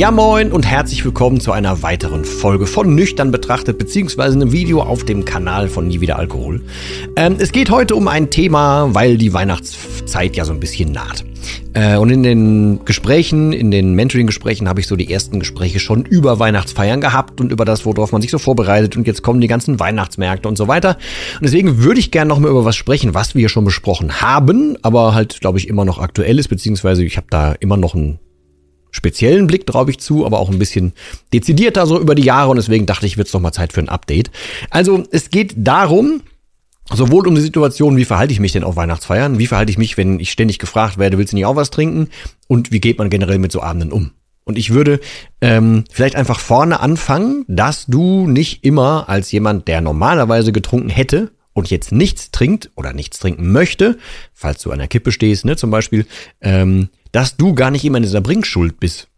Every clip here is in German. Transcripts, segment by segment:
Ja moin und herzlich willkommen zu einer weiteren Folge von Nüchtern betrachtet, beziehungsweise einem Video auf dem Kanal von Nie wieder Alkohol. Ähm, es geht heute um ein Thema, weil die Weihnachtszeit ja so ein bisschen naht. Äh, und in den Gesprächen, in den Mentoring-Gesprächen habe ich so die ersten Gespräche schon über Weihnachtsfeiern gehabt und über das, worauf man sich so vorbereitet. Und jetzt kommen die ganzen Weihnachtsmärkte und so weiter. Und deswegen würde ich gerne noch mal über was sprechen, was wir schon besprochen haben, aber halt, glaube ich, immer noch aktuell ist, beziehungsweise ich habe da immer noch ein speziellen Blick drauf ich zu, aber auch ein bisschen dezidierter so über die Jahre und deswegen dachte ich, wird es mal Zeit für ein Update. Also es geht darum, sowohl um die Situation, wie verhalte ich mich denn auf Weihnachtsfeiern, wie verhalte ich mich, wenn ich ständig gefragt werde, willst du nicht auch was trinken und wie geht man generell mit so Abenden um. Und ich würde ähm, vielleicht einfach vorne anfangen, dass du nicht immer als jemand, der normalerweise getrunken hätte, und jetzt nichts trinkt oder nichts trinken möchte, falls du an der Kippe stehst, ne, zum Beispiel, ähm, dass du gar nicht immer in dieser Bringschuld bist.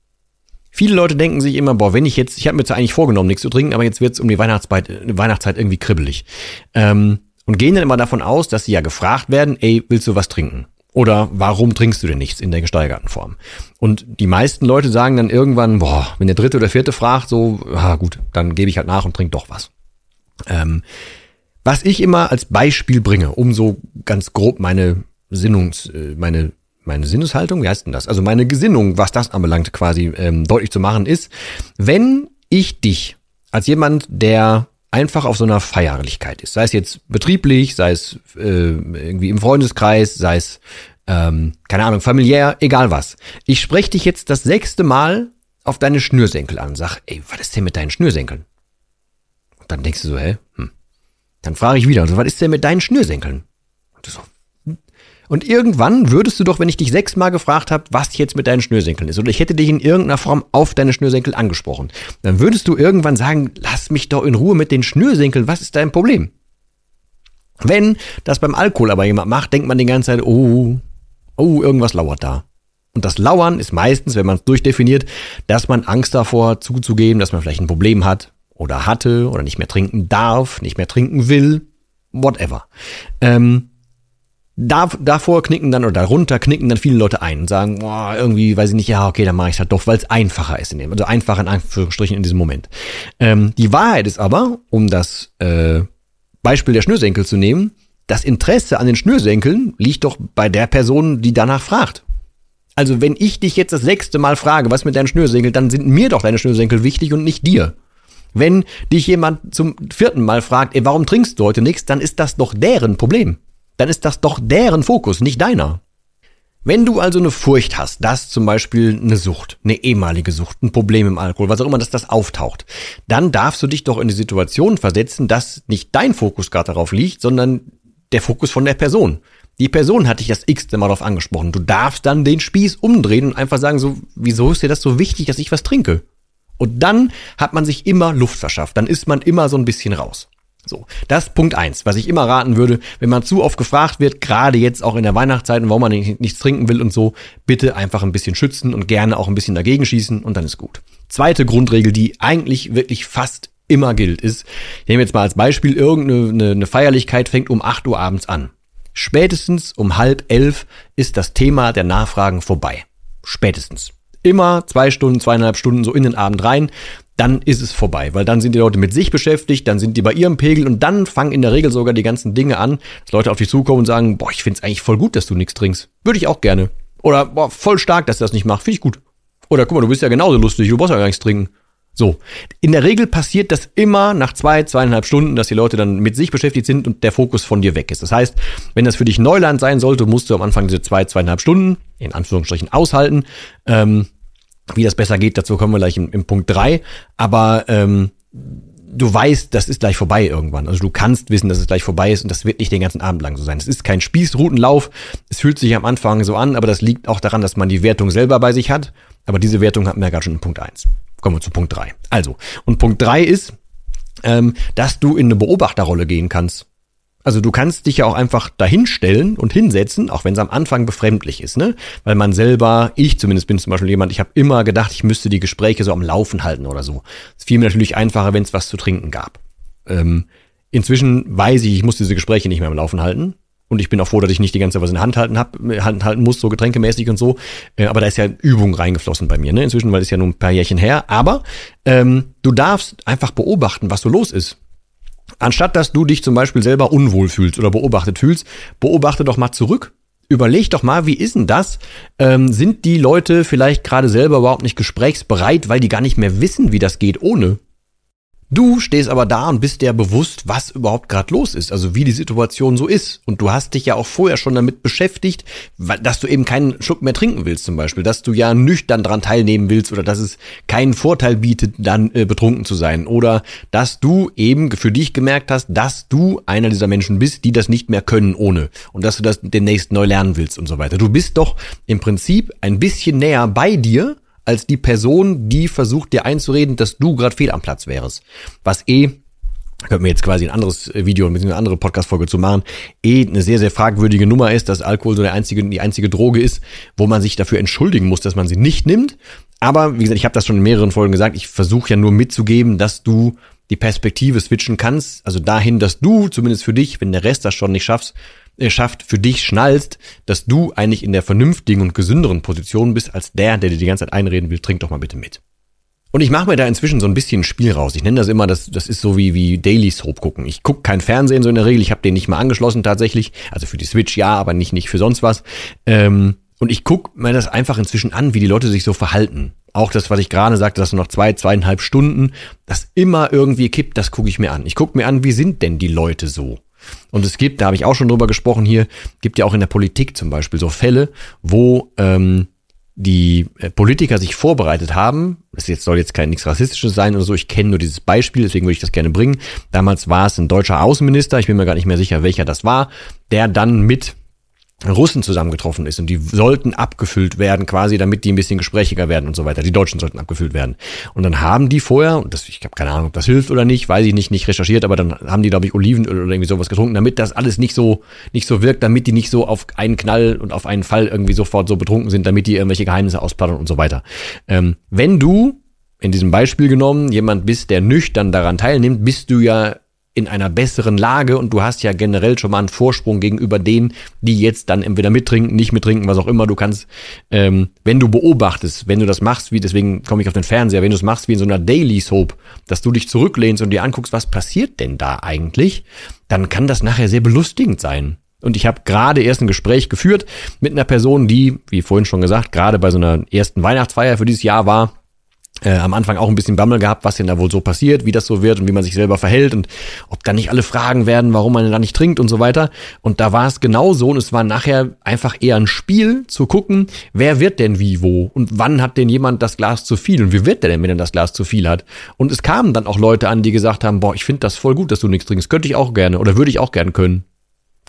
Viele Leute denken sich immer, boah, wenn ich jetzt, ich habe mir zwar eigentlich vorgenommen, nichts zu trinken, aber jetzt wird's um die Weihnachtszeit, äh, Weihnachtszeit irgendwie kribbelig. Ähm, und gehen dann immer davon aus, dass sie ja gefragt werden, ey, willst du was trinken? Oder warum trinkst du denn nichts in der gesteigerten Form? Und die meisten Leute sagen dann irgendwann, boah, wenn der dritte oder vierte fragt, so, ah gut, dann gebe ich halt nach und trink doch was. Ähm, was ich immer als Beispiel bringe, um so ganz grob meine Sinnungs, äh, meine meine Sinneshaltung, wie heißt denn das? Also meine Gesinnung, was das anbelangt, quasi ähm, deutlich zu machen, ist, wenn ich dich als jemand, der einfach auf so einer Feierlichkeit ist, sei es jetzt betrieblich, sei es äh, irgendwie im Freundeskreis, sei es, ähm, keine Ahnung, familiär, egal was. Ich spreche dich jetzt das sechste Mal auf deine Schnürsenkel an, sag, ey, was ist denn mit deinen Schnürsenkeln? Und dann denkst du so, hä? Hm. Dann frage ich wieder, also, was ist denn mit deinen Schnürsenkeln? Und so, und irgendwann würdest du doch, wenn ich dich sechsmal gefragt habe, was jetzt mit deinen Schnürsenkeln ist, oder ich hätte dich in irgendeiner Form auf deine Schnürsenkel angesprochen, dann würdest du irgendwann sagen, lass mich doch in Ruhe mit den Schnürsenkeln, was ist dein Problem? Wenn das beim Alkohol aber jemand macht, denkt man die ganze Zeit, oh, oh, irgendwas lauert da. Und das Lauern ist meistens, wenn man es durchdefiniert, dass man Angst davor zuzugeben, dass man vielleicht ein Problem hat oder hatte oder nicht mehr trinken darf, nicht mehr trinken will, whatever. Ähm, da, davor knicken dann oder darunter knicken dann viele Leute ein und sagen, boah, irgendwie, weiß ich nicht, ja, okay, dann mache ich halt doch, weil es einfacher ist in dem, also einfacher in Anführungsstrichen in diesem Moment. Ähm, die Wahrheit ist aber, um das äh, Beispiel der Schnürsenkel zu nehmen, das Interesse an den Schnürsenkeln liegt doch bei der Person, die danach fragt. Also wenn ich dich jetzt das sechste Mal frage, was mit deinen Schnürsenkeln, dann sind mir doch deine Schnürsenkel wichtig und nicht dir. Wenn dich jemand zum vierten Mal fragt, ey, warum trinkst du heute nichts, dann ist das doch deren Problem dann ist das doch deren Fokus, nicht deiner. Wenn du also eine Furcht hast, dass zum Beispiel eine Sucht, eine ehemalige Sucht, ein Problem im Alkohol, was auch immer, dass das auftaucht, dann darfst du dich doch in die Situation versetzen, dass nicht dein Fokus gerade darauf liegt, sondern der Fokus von der Person. Die Person hat dich das x-te Mal darauf angesprochen. Du darfst dann den Spieß umdrehen und einfach sagen so, wieso ist dir das so wichtig, dass ich was trinke? Und dann hat man sich immer Luft verschafft. Dann ist man immer so ein bisschen raus. So, das Punkt eins, was ich immer raten würde, wenn man zu oft gefragt wird, gerade jetzt auch in der Weihnachtszeit, warum man nicht, nichts trinken will und so, bitte einfach ein bisschen schützen und gerne auch ein bisschen dagegen schießen und dann ist gut. Zweite Grundregel, die eigentlich wirklich fast immer gilt, ist, ich nehme jetzt mal als Beispiel, irgendeine eine, eine Feierlichkeit fängt um 8 Uhr abends an. Spätestens um halb elf ist das Thema der Nachfragen vorbei. Spätestens. Immer zwei Stunden, zweieinhalb Stunden so in den Abend rein dann ist es vorbei, weil dann sind die Leute mit sich beschäftigt, dann sind die bei ihrem Pegel und dann fangen in der Regel sogar die ganzen Dinge an, dass Leute auf dich zukommen und sagen, boah, ich find's eigentlich voll gut, dass du nichts trinkst. Würde ich auch gerne. Oder boah, voll stark, dass du das nicht machst, finde ich gut. Oder guck mal, du bist ja genauso lustig, du brauchst ja gar nichts trinken. So, in der Regel passiert das immer nach zwei, zweieinhalb Stunden, dass die Leute dann mit sich beschäftigt sind und der Fokus von dir weg ist. Das heißt, wenn das für dich Neuland sein sollte, musst du am Anfang diese zwei, zweieinhalb Stunden in Anführungsstrichen aushalten. Ähm, wie das besser geht, dazu kommen wir gleich im, im Punkt drei. Aber ähm, du weißt, das ist gleich vorbei irgendwann. Also du kannst wissen, dass es gleich vorbei ist und das wird nicht den ganzen Abend lang so sein. Es ist kein Spießrutenlauf. Es fühlt sich am Anfang so an, aber das liegt auch daran, dass man die Wertung selber bei sich hat. Aber diese Wertung hatten wir ja gerade schon in Punkt eins. Kommen wir zu Punkt drei. Also, und Punkt drei ist, ähm, dass du in eine Beobachterrolle gehen kannst. Also du kannst dich ja auch einfach dahinstellen und hinsetzen, auch wenn es am Anfang befremdlich ist, ne? Weil man selber, ich zumindest bin zum Beispiel jemand, ich habe immer gedacht, ich müsste die Gespräche so am Laufen halten oder so. Es fiel mir natürlich einfacher, wenn es was zu trinken gab. Ähm, inzwischen weiß ich, ich muss diese Gespräche nicht mehr am Laufen halten. Und ich bin auch froh, dass ich nicht die ganze Zeit was in der Hand halten, hab, Hand halten muss, so getränkemäßig und so. Äh, aber da ist ja Übung reingeflossen bei mir, ne? Inzwischen, weil es ja nur ein paar Jährchen her. Aber ähm, du darfst einfach beobachten, was so los ist. Anstatt dass du dich zum Beispiel selber unwohl fühlst oder beobachtet fühlst, beobachte doch mal zurück. Überleg doch mal, wie ist denn das? Ähm, sind die Leute vielleicht gerade selber überhaupt nicht gesprächsbereit, weil die gar nicht mehr wissen, wie das geht ohne? Du stehst aber da und bist dir bewusst, was überhaupt gerade los ist, also wie die Situation so ist. Und du hast dich ja auch vorher schon damit beschäftigt, dass du eben keinen Schluck mehr trinken willst zum Beispiel, dass du ja nüchtern dran teilnehmen willst oder dass es keinen Vorteil bietet, dann äh, betrunken zu sein. Oder dass du eben für dich gemerkt hast, dass du einer dieser Menschen bist, die das nicht mehr können ohne. Und dass du das demnächst neu lernen willst und so weiter. Du bist doch im Prinzip ein bisschen näher bei dir als die Person, die versucht dir einzureden, dass du gerade fehl am Platz wärst. Was eh könnten wir jetzt quasi ein anderes Video, und eine andere Podcast-Folge zu machen, eh eine sehr, sehr fragwürdige Nummer ist, dass Alkohol so der einzige, die einzige Droge ist, wo man sich dafür entschuldigen muss, dass man sie nicht nimmt. Aber wie gesagt, ich habe das schon in mehreren Folgen gesagt, ich versuche ja nur mitzugeben, dass du die Perspektive switchen kannst, also dahin, dass du zumindest für dich, wenn der Rest das schon nicht schaffst, schafft, für dich schnallst, dass du eigentlich in der vernünftigen und gesünderen Position bist, als der, der dir die ganze Zeit einreden will, trink doch mal bitte mit. Und ich mache mir da inzwischen so ein bisschen Spiel raus. Ich nenne das immer, das, das ist so wie, wie Daily Soap gucken. Ich gucke kein Fernsehen so in der Regel. Ich habe den nicht mal angeschlossen tatsächlich. Also für die Switch ja, aber nicht, nicht für sonst was. Ähm, und ich gucke mir das einfach inzwischen an, wie die Leute sich so verhalten. Auch das, was ich gerade sagte, dass du noch zwei, zweieinhalb Stunden das immer irgendwie kippt, das gucke ich mir an. Ich gucke mir an, wie sind denn die Leute so? Und es gibt, da habe ich auch schon drüber gesprochen hier, gibt ja auch in der Politik zum Beispiel so Fälle, wo ähm, die äh, Politiker sich vorbereitet haben, das jetzt soll jetzt kein nichts Rassistisches sein oder so, ich kenne nur dieses Beispiel, deswegen würde ich das gerne bringen. Damals war es ein deutscher Außenminister, ich bin mir gar nicht mehr sicher, welcher das war, der dann mit Russen zusammengetroffen ist und die sollten abgefüllt werden quasi, damit die ein bisschen gesprächiger werden und so weiter. Die Deutschen sollten abgefüllt werden. Und dann haben die vorher, und das, ich habe keine Ahnung, ob das hilft oder nicht, weiß ich nicht, nicht recherchiert, aber dann haben die, glaube ich, Olivenöl oder irgendwie sowas getrunken, damit das alles nicht so, nicht so wirkt, damit die nicht so auf einen Knall und auf einen Fall irgendwie sofort so betrunken sind, damit die irgendwelche Geheimnisse ausplaudern und so weiter. Ähm, wenn du in diesem Beispiel genommen jemand bist, der nüchtern daran teilnimmt, bist du ja in einer besseren Lage und du hast ja generell schon mal einen Vorsprung gegenüber denen, die jetzt dann entweder mittrinken, nicht mittrinken, was auch immer. Du kannst, ähm, wenn du beobachtest, wenn du das machst, wie deswegen komme ich auf den Fernseher, wenn du es machst wie in so einer Daily Soap, dass du dich zurücklehnst und dir anguckst, was passiert denn da eigentlich, dann kann das nachher sehr belustigend sein. Und ich habe gerade erst ein Gespräch geführt mit einer Person, die, wie vorhin schon gesagt, gerade bei so einer ersten Weihnachtsfeier für dieses Jahr war äh, am Anfang auch ein bisschen Bammel gehabt, was denn da wohl so passiert, wie das so wird und wie man sich selber verhält und ob da nicht alle fragen werden, warum man da nicht trinkt und so weiter. Und da war es genau so und es war nachher einfach eher ein Spiel zu gucken, wer wird denn wie wo und wann hat denn jemand das Glas zu viel und wie wird der denn, wenn er das Glas zu viel hat. Und es kamen dann auch Leute an, die gesagt haben, boah, ich finde das voll gut, dass du nichts trinkst, könnte ich auch gerne oder würde ich auch gerne können.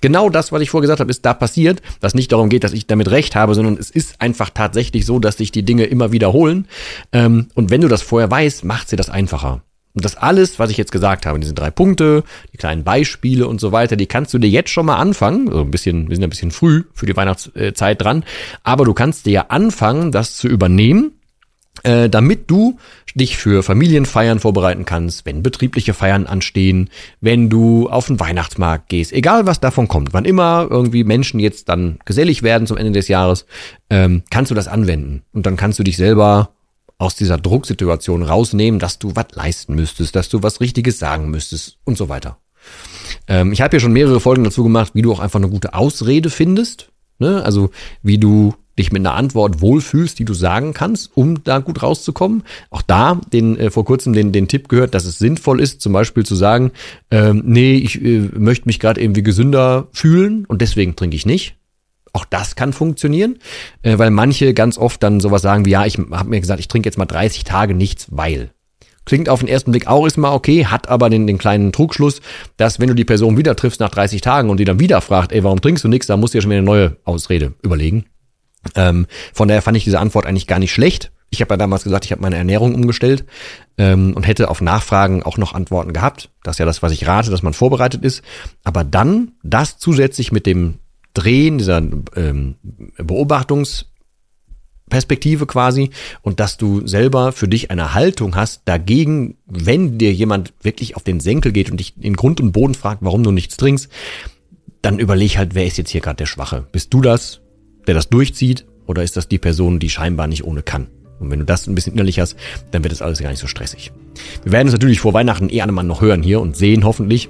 Genau das, was ich vorher gesagt habe, ist da passiert, was nicht darum geht, dass ich damit recht habe, sondern es ist einfach tatsächlich so, dass sich die Dinge immer wiederholen. Ähm, und wenn du das vorher weißt, macht sie das einfacher. Und das alles, was ich jetzt gesagt habe, diese drei Punkte, die kleinen Beispiele und so weiter, die kannst du dir jetzt schon mal anfangen. Also ein bisschen, wir sind ein bisschen früh für die Weihnachtszeit dran, aber du kannst dir ja anfangen, das zu übernehmen äh, damit du dich für Familienfeiern vorbereiten kannst, wenn betriebliche Feiern anstehen, wenn du auf den Weihnachtsmarkt gehst, egal was davon kommt, wann immer irgendwie Menschen jetzt dann gesellig werden zum Ende des Jahres, ähm, kannst du das anwenden und dann kannst du dich selber aus dieser Drucksituation rausnehmen, dass du was leisten müsstest, dass du was Richtiges sagen müsstest und so weiter. Ähm, ich habe ja schon mehrere Folgen dazu gemacht, wie du auch einfach eine gute Ausrede findest, ne? also wie du dich mit einer Antwort wohlfühlst, die du sagen kannst, um da gut rauszukommen. Auch da den äh, vor kurzem den, den Tipp gehört, dass es sinnvoll ist, zum Beispiel zu sagen, ähm, nee, ich äh, möchte mich gerade irgendwie gesünder fühlen und deswegen trinke ich nicht. Auch das kann funktionieren, äh, weil manche ganz oft dann sowas sagen wie, ja, ich habe mir gesagt, ich trinke jetzt mal 30 Tage nichts, weil. Klingt auf den ersten Blick auch ist mal okay, hat aber den, den kleinen Trugschluss, dass wenn du die Person wieder triffst nach 30 Tagen und die dann wieder fragt, ey, warum trinkst du nichts, dann musst du ja schon wieder eine neue Ausrede überlegen. Ähm, von daher fand ich diese Antwort eigentlich gar nicht schlecht. Ich habe ja damals gesagt, ich habe meine Ernährung umgestellt ähm, und hätte auf Nachfragen auch noch Antworten gehabt. Das ist ja das, was ich rate, dass man vorbereitet ist. Aber dann das zusätzlich mit dem Drehen dieser ähm, Beobachtungsperspektive quasi und dass du selber für dich eine Haltung hast dagegen, wenn dir jemand wirklich auf den Senkel geht und dich in Grund und Boden fragt, warum du nichts trinkst, dann überleg halt, wer ist jetzt hier gerade der Schwache? Bist du das? Der das durchzieht, oder ist das die Person, die scheinbar nicht ohne kann? Und wenn du das ein bisschen innerlich hast, dann wird das alles gar nicht so stressig. Wir werden es natürlich vor Weihnachten eh einmal noch hören hier und sehen, hoffentlich.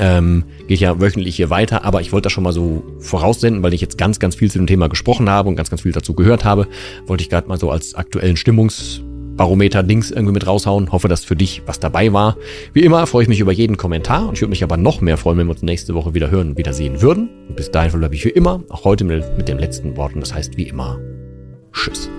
Ähm, geht ja wöchentlich hier weiter, aber ich wollte das schon mal so voraussenden, weil ich jetzt ganz, ganz viel zu dem Thema gesprochen habe und ganz, ganz viel dazu gehört habe, wollte ich gerade mal so als aktuellen Stimmungs- Barometer-Dings irgendwie mit raushauen. Hoffe, dass für dich was dabei war. Wie immer freue ich mich über jeden Kommentar und ich würde mich aber noch mehr freuen, wenn wir uns nächste Woche wieder hören und wieder sehen würden. Und bis dahin verbleibe ich wie immer, auch heute mit, mit dem letzten Wort und das heißt wie immer Tschüss.